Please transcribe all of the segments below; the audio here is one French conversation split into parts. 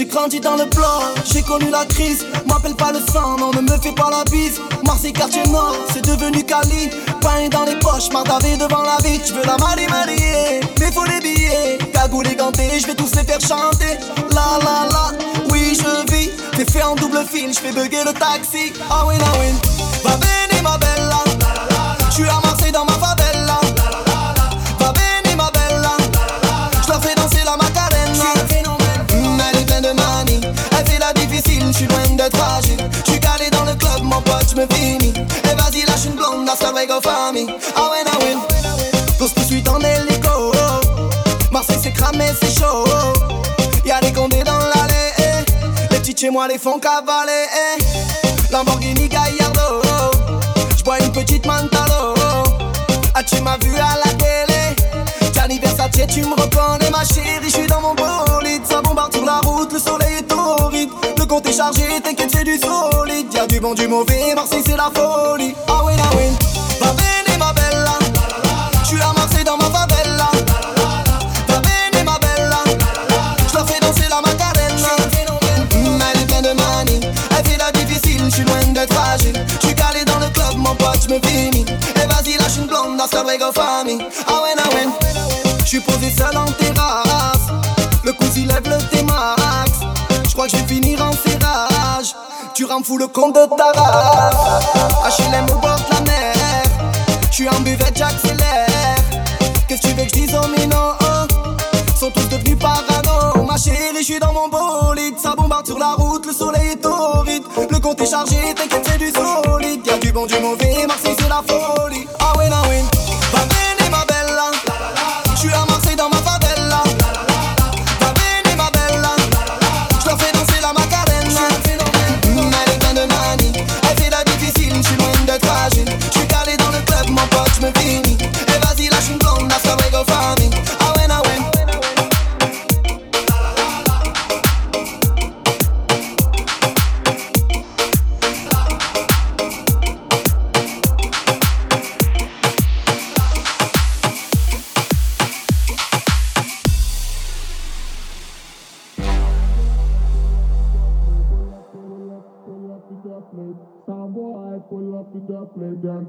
J'ai grandi dans le bloc, j'ai connu la crise. M'appelle pas le sang, non, ne me fais pas la bise. Marseille, quartier nord, c'est devenu Cali. Pain dans les poches, mardavé devant la vie. Tu veux la marier, marier, mais faut les billets. Cagoule et ganté, je vais tous les faire chanter. La la la, oui, je vis. T'es fait en double fil, je fais bugger le taxi. Ah oui, ah oui. Va venir, ma bella. Je suis à ma d'être fragile. Je suis calé dans le club, mon pote, je me finis. Et vas-y, lâche une blonde, hasta luego, famille. Ah ouais, ah ouais. Tous tout de suite en hélico. Marseille, c'est cramé, c'est chaud. Y'a des condés dans l'allée. Les petits chez moi les font cavaler. Lamborghini Gallardo. J'bois une petite Mantalo. Ah, tu m'as vu à la télé? Gianni Versace, tu me reconnais, ma chérie. J'suis dans mon bolide. Compte est chargé, t'inquiète, c'est du solide. Y'a du bon, du mauvais. Marseille, c'est la folie. Ah oui, ah oui. Va venir, ma bella. J'suis à Marseille dans ma favela. Va venir, ma bella. J'la fais danser la macarena. Mm, Elle est pleine de manie. Elle fait la difficile, j'suis loin d'être fragile. J'suis calé dans le club, mon pote, j'me finis. Et vas-y, lâche une blonde, hasta luego, famille. Ah ouais, ah ouais. J'suis posé seul en terrasse. Rends fou le compte de ta race. HLM au bord de la mer. J'suis en buvette, j'accélère. Qu'est-ce que tu veux que j'dise aux minots Sont tous devenus parano. Ma chérie, j'suis dans mon bolide. Ça bombarde sur la route, le soleil est torride. Le compte est chargé, t'inquiète, c'est du solide. Y'a du bon, du mauvais, Marseille, c'est la folie. Ah oui, ah oui.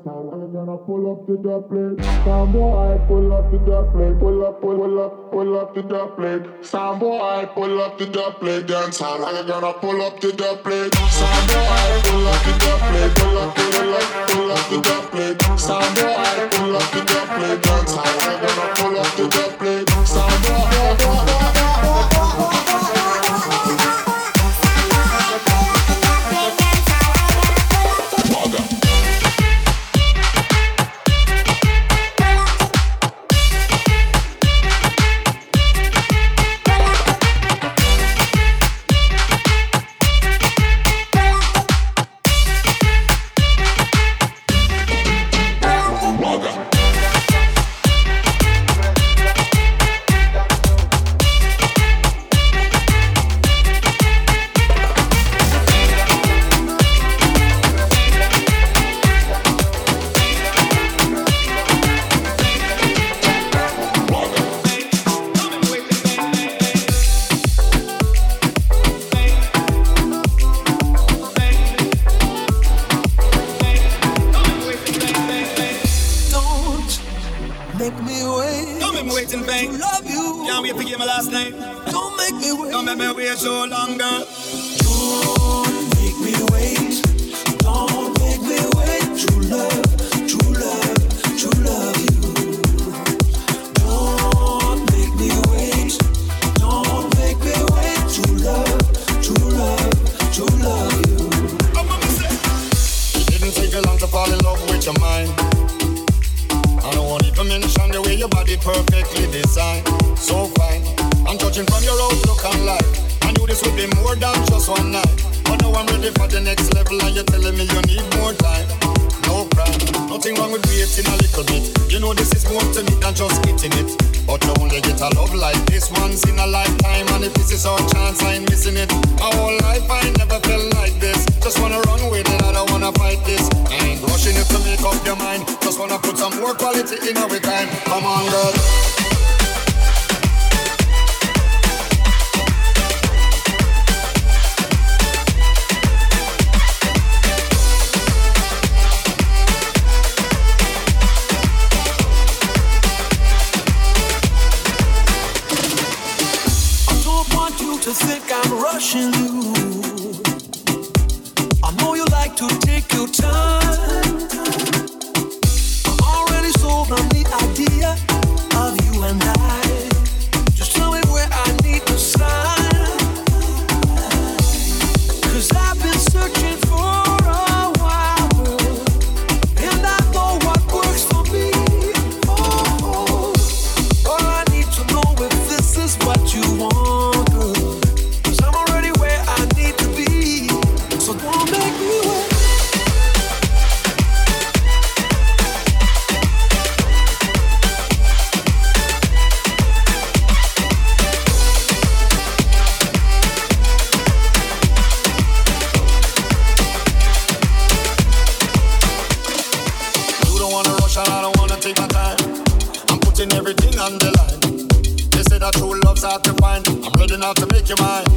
Hall. I'm gonna pull up to the plate. Some boy pull up to the plate, pull up, pull, up, pull up to the plate. Some boy pull up to the plate, dance hall. I'm gonna pull up to the plate. Some boy pull up to the plate, pull up, pull up, pull up to the plate. Some boy pull up to the plate, dance hall. I'm gonna pull up to the plate. Some make me wait in vain. To love you. Can't wait to get my last name. Don't make me wait. Don't make me wait so long, girl. Don't make me wait. Don't make me wait. True love, true love, true love you. Don't make me wait. Don't make me wait. True love, true love, true love you. It didn't take you long to fall in love with your mind. I don't want even mention the way your body perfectly be more than just one night. But now I'm ready for the next level, and you're telling me you need more time. No crime, nothing wrong with waiting a little bit. You know this is more to me than just hitting it. But you only get a love like this once in a lifetime, and if this is our chance, I ain't missing it. My whole life I never felt like this. Just wanna run with it, I don't wanna fight this. I ain't rushing you to make up your mind. Just wanna put some more quality in our time. Come on, girl. washing on the line. They say that true love's hard to find. I'm ready now to make you mine.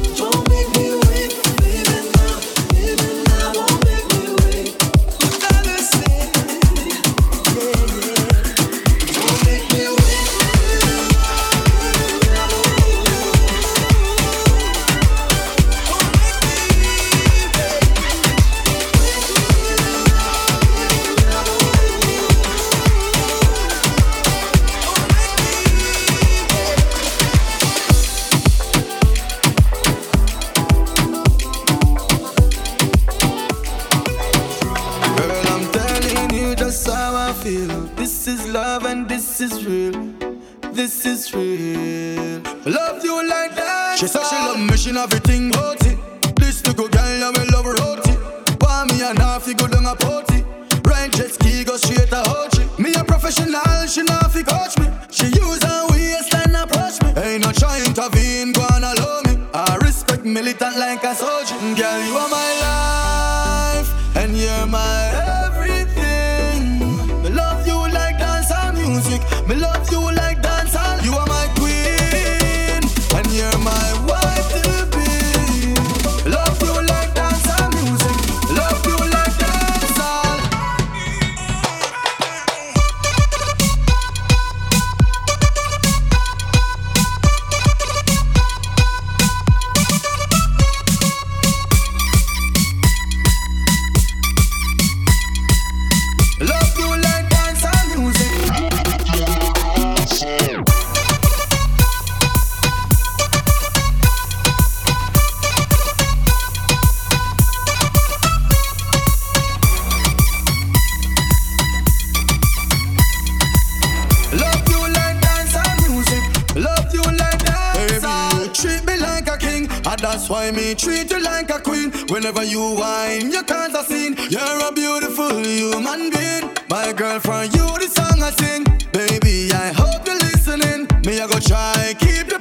And that's why me treat you like a queen. Whenever you whine, you can't have scene. You're a beautiful human being. My girl, for you, the song I sing. Baby, I hope you're listening. Me, I go try, keep you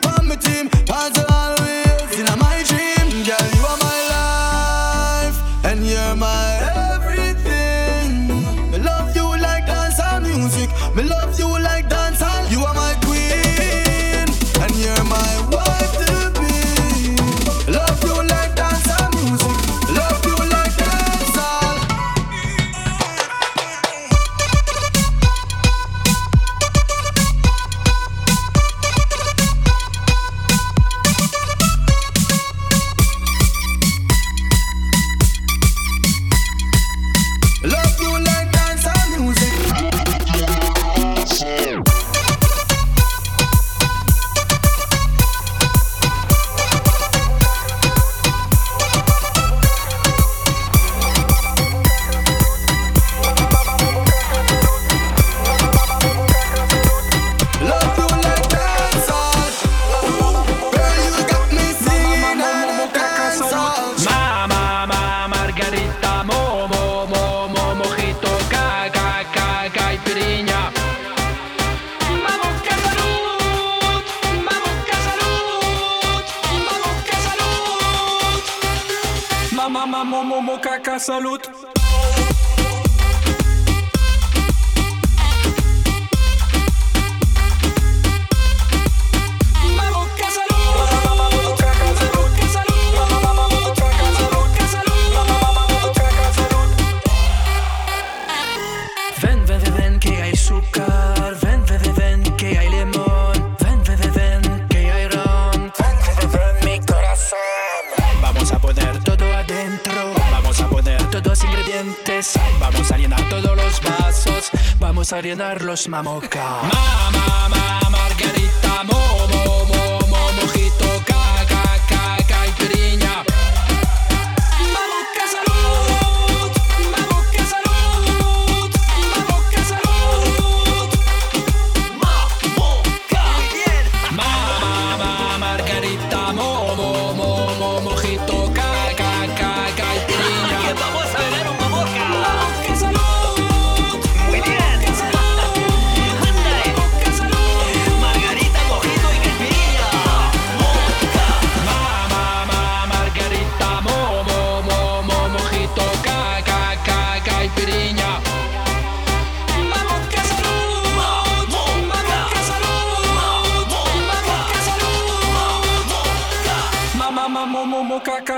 vamos a llenar los mamoca. Mamá, ma, ma, Margarita, mo, mo, mo.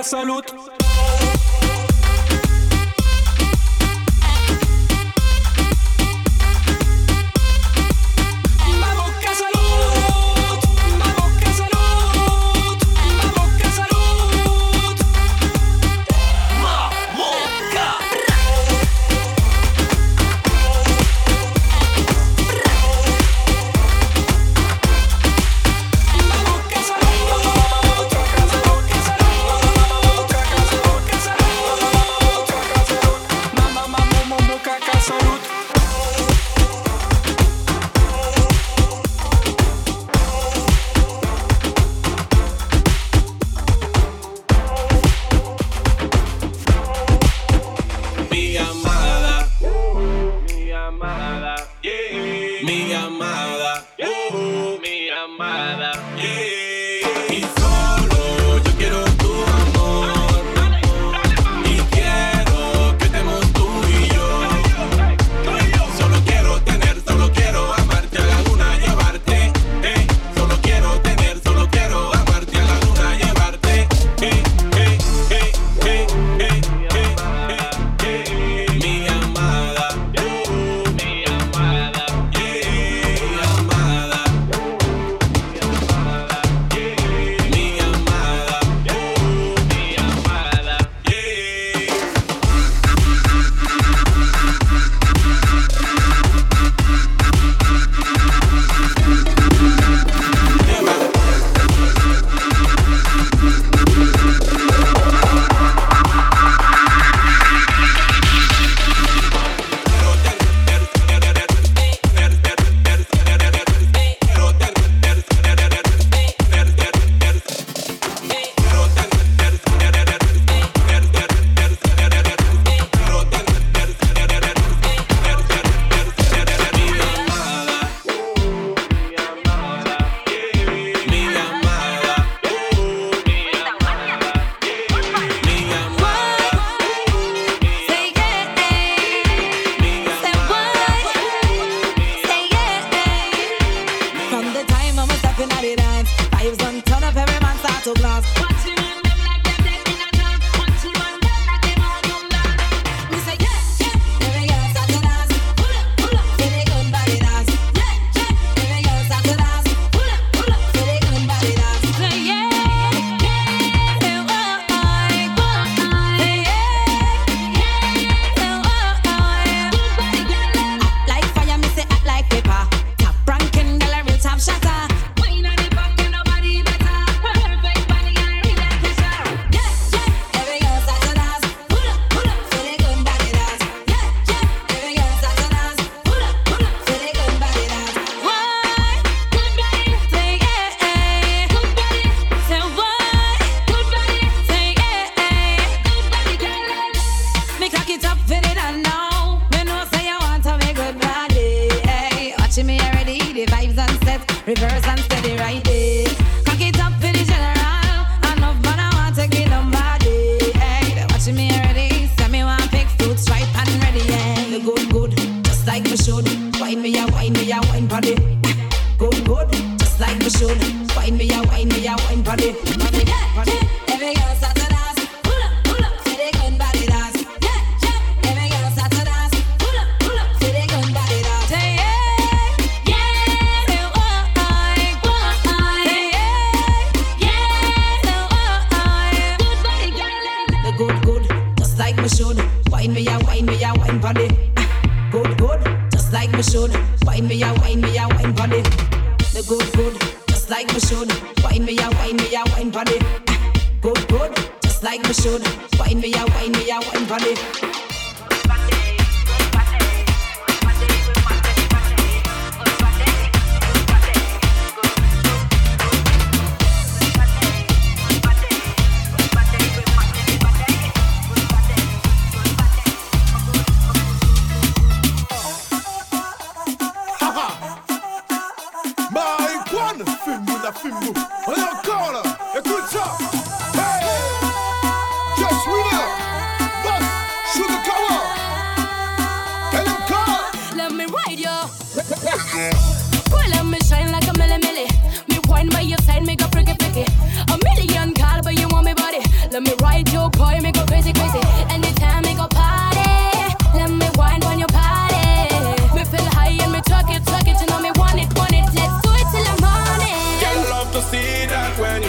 salut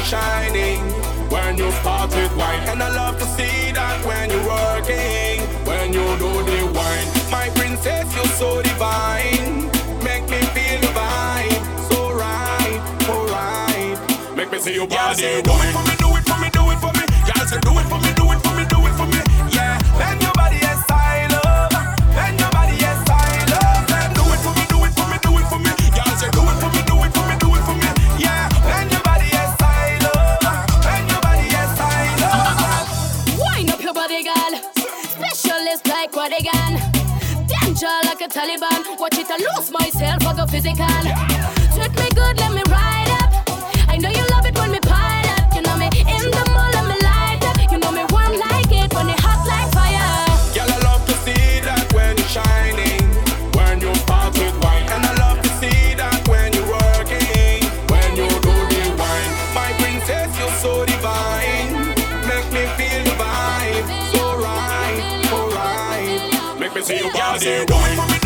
shining when you start with wine. And I love to see that when you're working, when you do the wine. My princess, you're so divine. Make me feel divine, so right, So right. Make me see your body yeah, wine. a Taliban. Watch it, I lose myself, I go physical. Treat me good, let me ride up. I know you love it when me pile up. You know me in the mall and me light up. You know me warm like it when it hot like fire. Girl, I love to see that when you shining, when you with wine. And I love to see that when you working, when you do the wine. My princess, you're so divine. Make me feel the vibe, so right. Make me see your body wine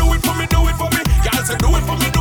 for me.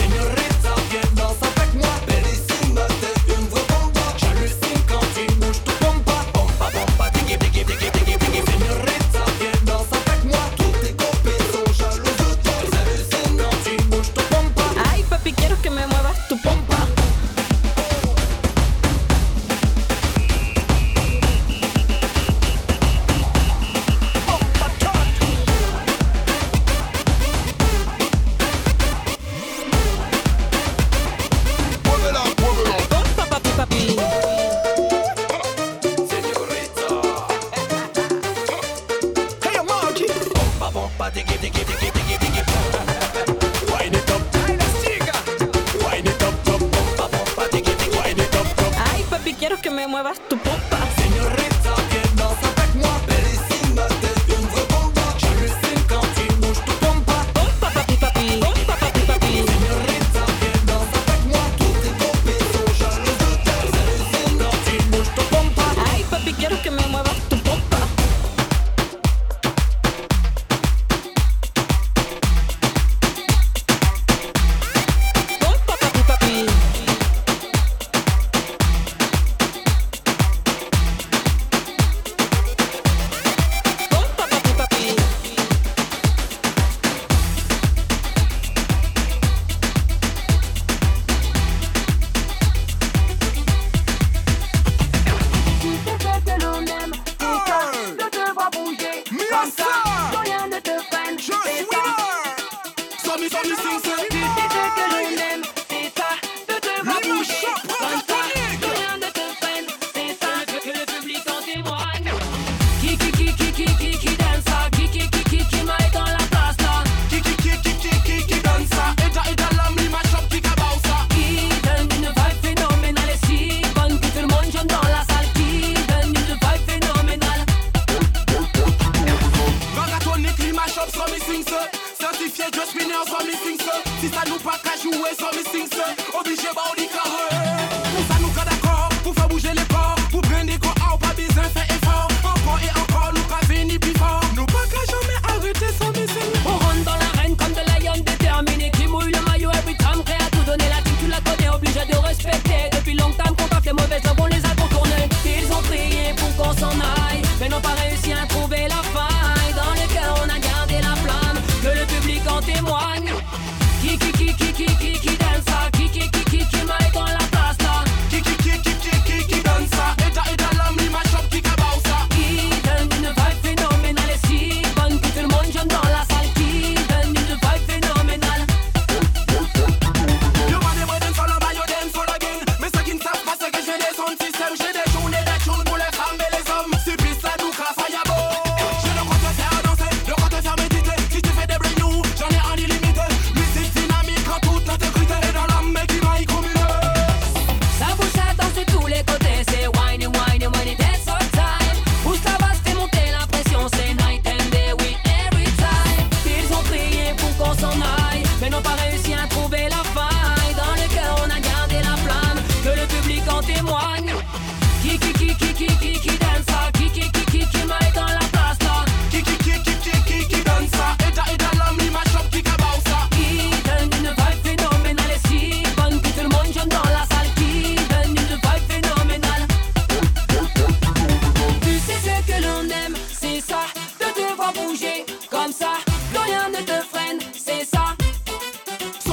kiki kiki kiki kiki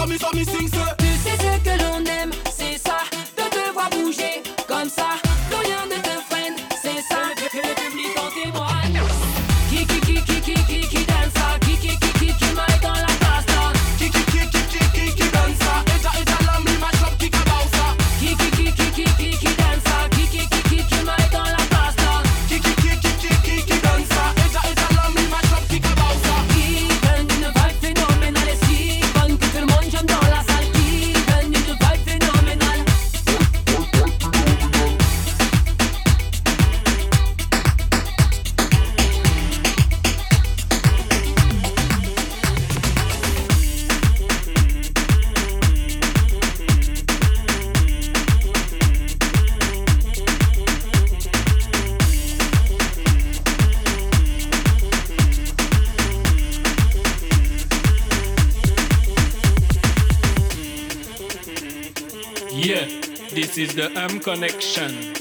me, so me sing say M connection.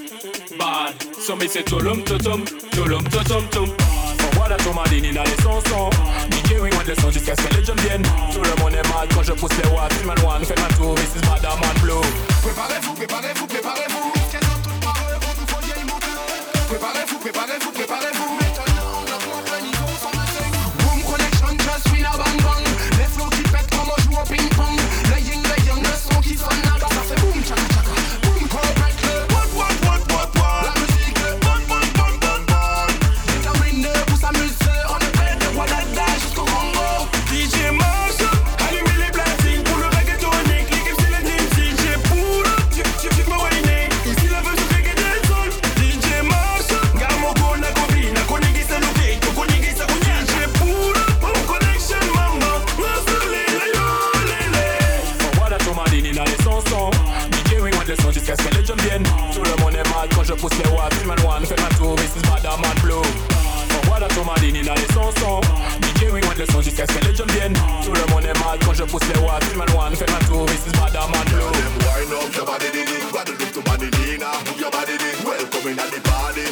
Bad, so me say tulum tutum, tulum tutum tum. Voilà ton madini dans les chansons DJ Wing les sons jusqu'à ce que les jeunes viennent Tout le monde est mal quand je pousse les watts Man one, faites ma tour, is Madame Man Blue. Préparez-vous, préparez-vous sons viennent Tout le monde est mal quand je pousse les watts. Man one, faites ma tour, is Madame Man Blue. Voilà ton madini dans les chansons DJ Wing les sons jusqu'à ce que les jeunes viennent. Tout le monde est mal quand je pousse les watts. Man one, faites ma tour, is Madame Man Blue. Wind up your body, did it. You do to body, Dina? Move your body, did Welcome in at the party.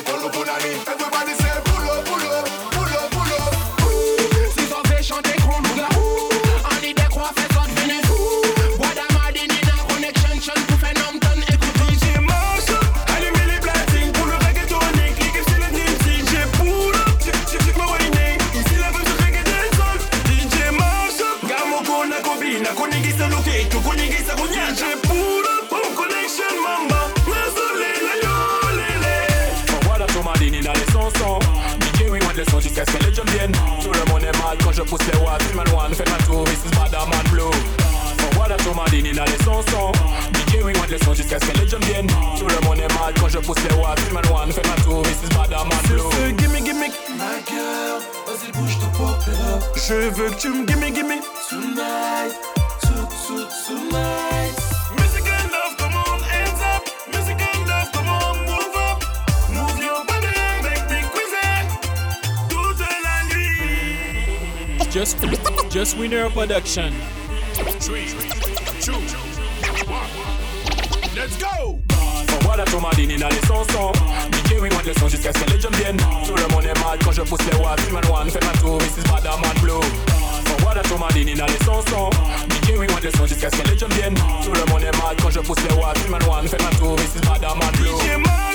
Les watts Man one, faites ma tour, this is Madame Man Blue Voilà ton madini dans les chansons DJ Wing les sons jusqu'à ce que les jeunes viennent. Tout le monde est mal quand je pousse les watts Man one, faites ma tour, this is Madame Man Blue Gimme, gimme, my girl, vas-y bouge ton pop. Je veux que tu me gimme, gimme, tonight, Just, just Winner Production. Three, two, one. Let's go! Voilà ton madini dans les chansons. DJ Wing les sons jusqu'à ce que les jeunes viennent. Tout le monde est mal quand je pousse les watts. Man one, faites ma tour, this is Madame Man Blue. Voilà ton madini dans les chansons. DJ Wing les sons jusqu'à ce que les jeunes viennent. Tout le monde est mal quand je pousse les watts. Man one, faites ma tour, this is Blue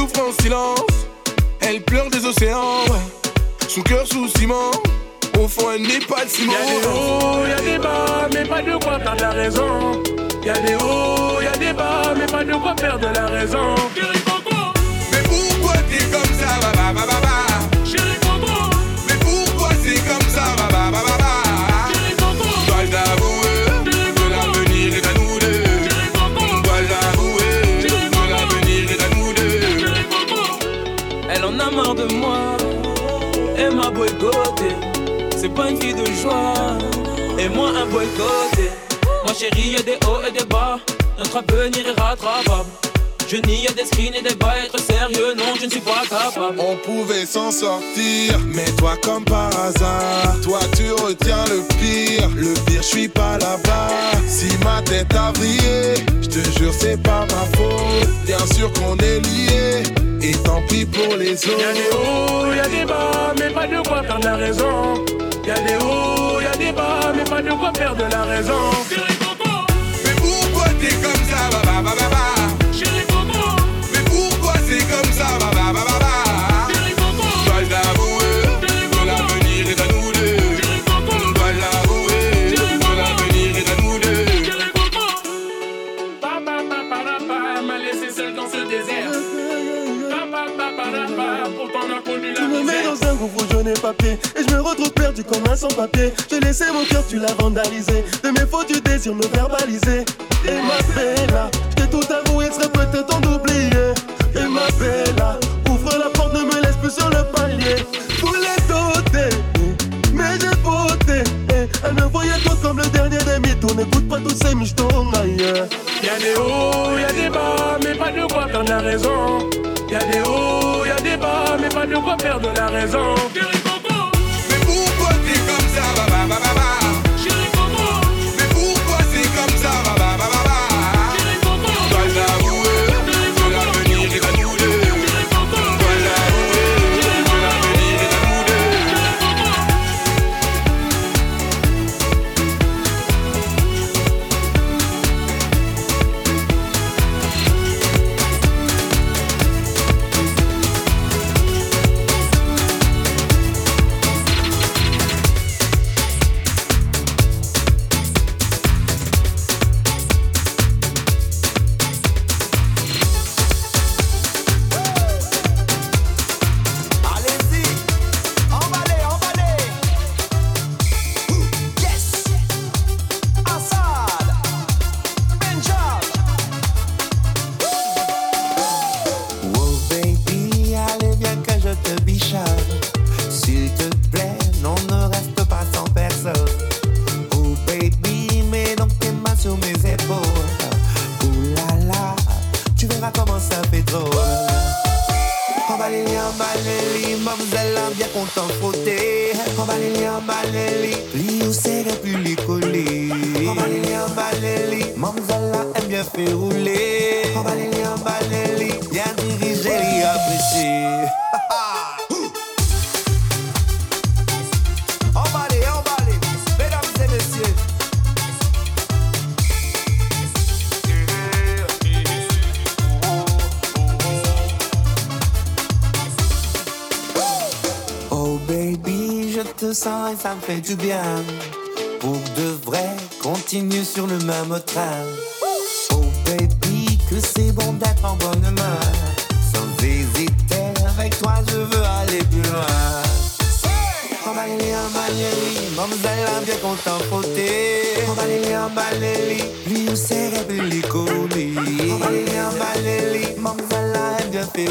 souffre en silence, elle pleure des océans. Son cœur sous ciment, au fond elle n'est pas de ciment. Y'a des hauts, y'a des bas, mais pas de quoi perdre la raison. Y'a des hauts, y'a des bas, mais pas de quoi perdre la raison. Mais pourquoi t'es comme ça, ba ba ba ba ba Chérie C'est pas une fille de joie, et moi un boycotté. Ma chérie, y'a des hauts et des bas, notre avenir est rattrapable. Je nie y'a des screens et des être sérieux, non, je ne suis pas capable. On pouvait s'en sortir, mais toi comme par hasard, toi tu retiens le pire. Le pire, je suis pas là-bas. Si ma tête a brillé, je te jure c'est pas ma faute. Bien sûr qu'on est liés, et tant pis pour les Y'a des autres. hauts, y'a des bas, mais pas de quoi perdre la raison. Y'a des hauts, y'a des bas, mais pas de quoi perdre la raison. Mais pourquoi t'es comme ça, ba ba ba ba ba et je me retrouve perdu comme un sans-papier. J'ai laissé mon cœur, tu l'as vandalisé. De mes fautes, tu désires me verbaliser. Et ma bella, je t'ai tout avoué, serait peut-être temps d'oublier. Et ma bella, ouvre la porte, ne me laisse plus sur le palier. Voulais doter, mais j'ai voté. Elle me voyait trop comme le dernier des mythos N'écoute pas tous ces michtos ailleurs Y'a des hauts, y'a des bas, mais pas de quoi perdre la raison. Y'a des hauts, y'a des bas, mais pas de quoi perdre la raison. me fait du bien. Pour de vrai, continue sur le même train. Oh baby, que c'est bon d'être en bonne main. Sans hésiter, avec toi je veux aller plus loin. Emballez-les, emballez-les, mademoiselle a bien content poté. Emballez-les, emballez-les, lui ou ses rêves, les colis. Emballez-les, emballez-les, mademoiselle a bien fait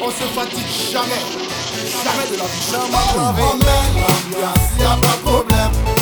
on se fatigue jamais, jamais de la vie, jamais. Y'a pas de problème.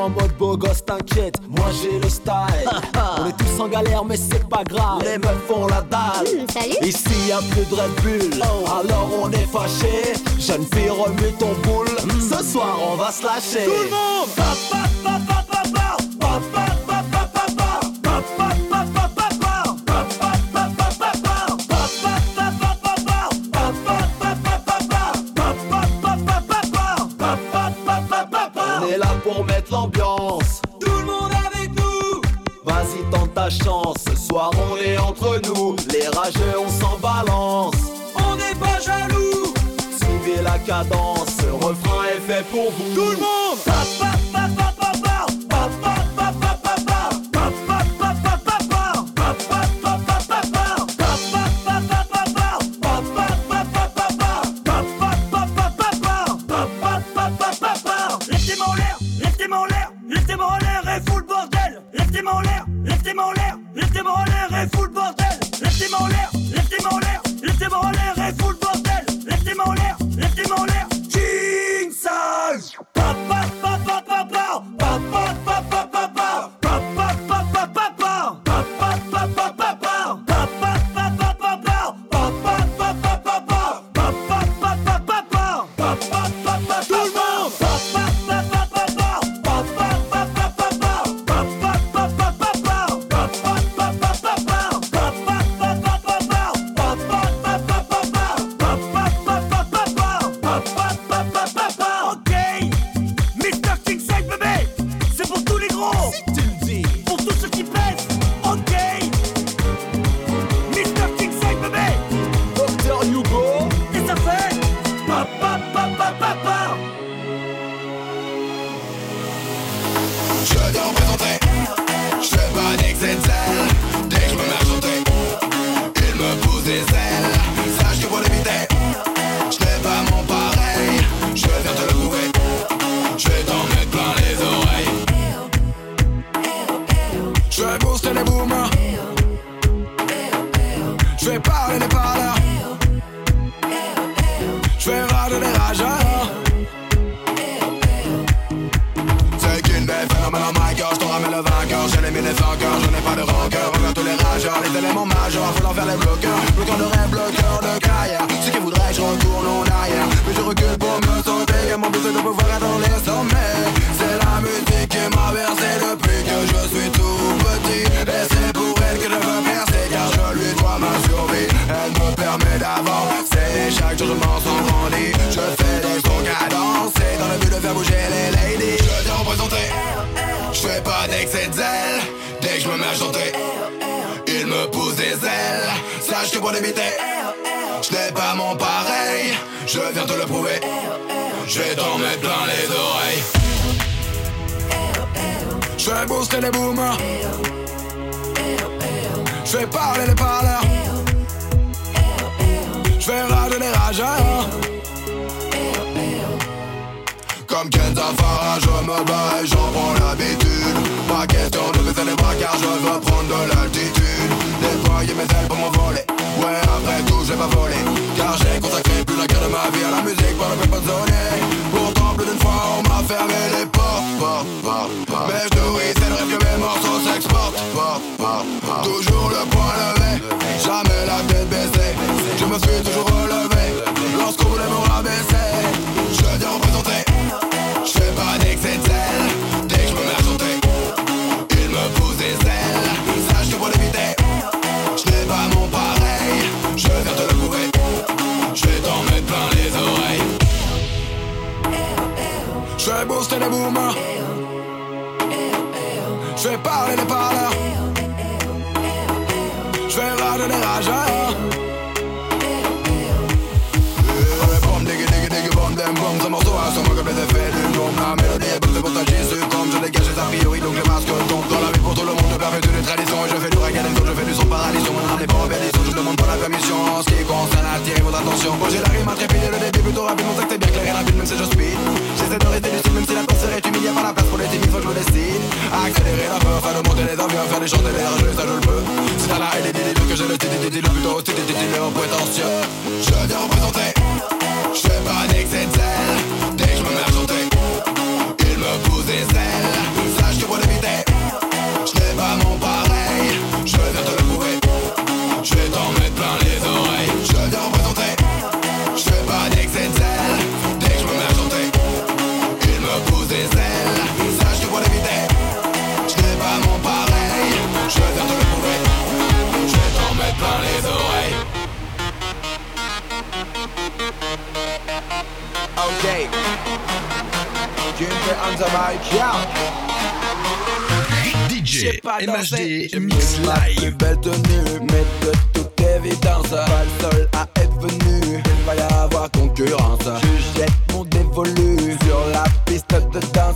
en mode beau gosse, t'inquiète, moi j'ai le style. On est tous en galère, mais c'est pas grave, les meufs font la dalle. Hmm, Ici y a plus de Red Bull, oh. alors on est fâché. Jeune fille, remue ton boule, hmm. ce soir on va se lâcher. Tout le monde! danse. Ce refrain est fait pour vous. Tout le monde toast et les boomers. Je vais parler des parleurs. Je vais rager des rageurs. Bombes, un morceau à son comme les effets d'une bombe La mélodie est bonne, c'est pour tâcher ce tombe Je dégage les a priori, donc je masque tombe Dans la vie pour tout le monde, je perds toutes les traditions Et je fais du reggae, je fais du son paralysant Mon âme n'est pas rebellissant, je demande pas la permission ce qui concerne attirer votre attention Bon, j'ai la rime à trépider, le début plutôt rapide Mon acte est bien clair et rapide, même si je speed J'essaie de rester lucide, même si la course est humiliée Par la place pour les timides, faut que je me À accélérer la peur, faire de monter les avions Faire des chanter les rageux, ça je le peux Si t'as la haine dis que j'ai le titi Le plutôt titi, le prétentieux. Je viens représenter Je fais pas d'excès de Dès que je me mets à chanter Il me pousse des ailes. Sache que pour l'éviter Jumper on the mic, yeah. DJ MHD Mix Live. belle tenue, mais de toute évidence, pas le seul à être venu. Il va y avoir concurrence. Je jette mon dévolu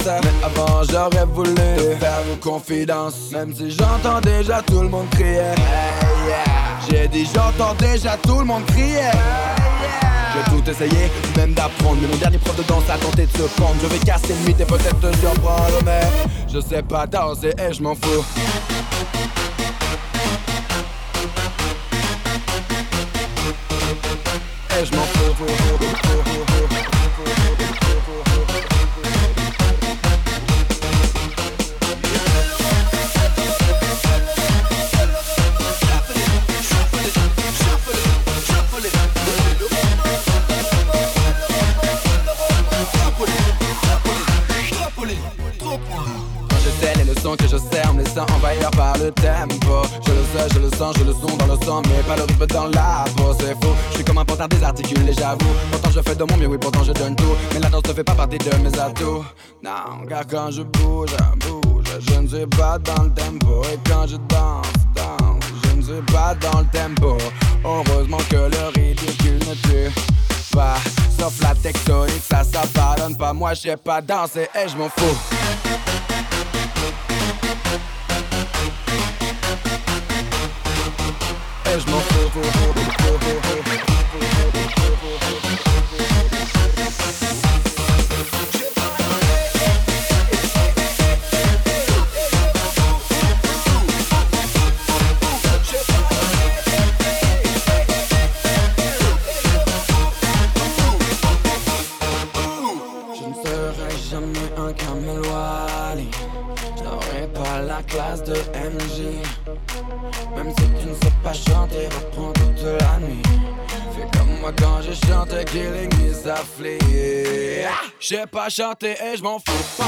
avant, j'aurais voulu te faire une confidence. Même si j'entends déjà tout le monde crier. J'ai dit, j'entends déjà tout le monde crier. J'ai tout essayé, même d'apprendre Mais mon dernier prof de danse a tenté de se prendre Je vais casser le mythe et peut-être te surprendre Mais je sais pas danser et je m'en fous Et je m'en Quand Dans la peau, c'est faux Je suis comme un pantin désarticulé, j'avoue. Pourtant je fais de mon mieux, oui, pourtant je donne tout. Mais la danse ne fait pas partie de mes atouts. Non, car quand je bouge, bouge. Je ne suis pas dans le tempo. Et quand je danse, danse Je ne suis pas dans le tempo. Heureusement que le ridicule ne tue pas. Sauf la tectonique, ça, ça pardonne pas. Moi je sais pas danser et je m'en fous Et je m'en Je J'ai pas chanté et je m'en fous.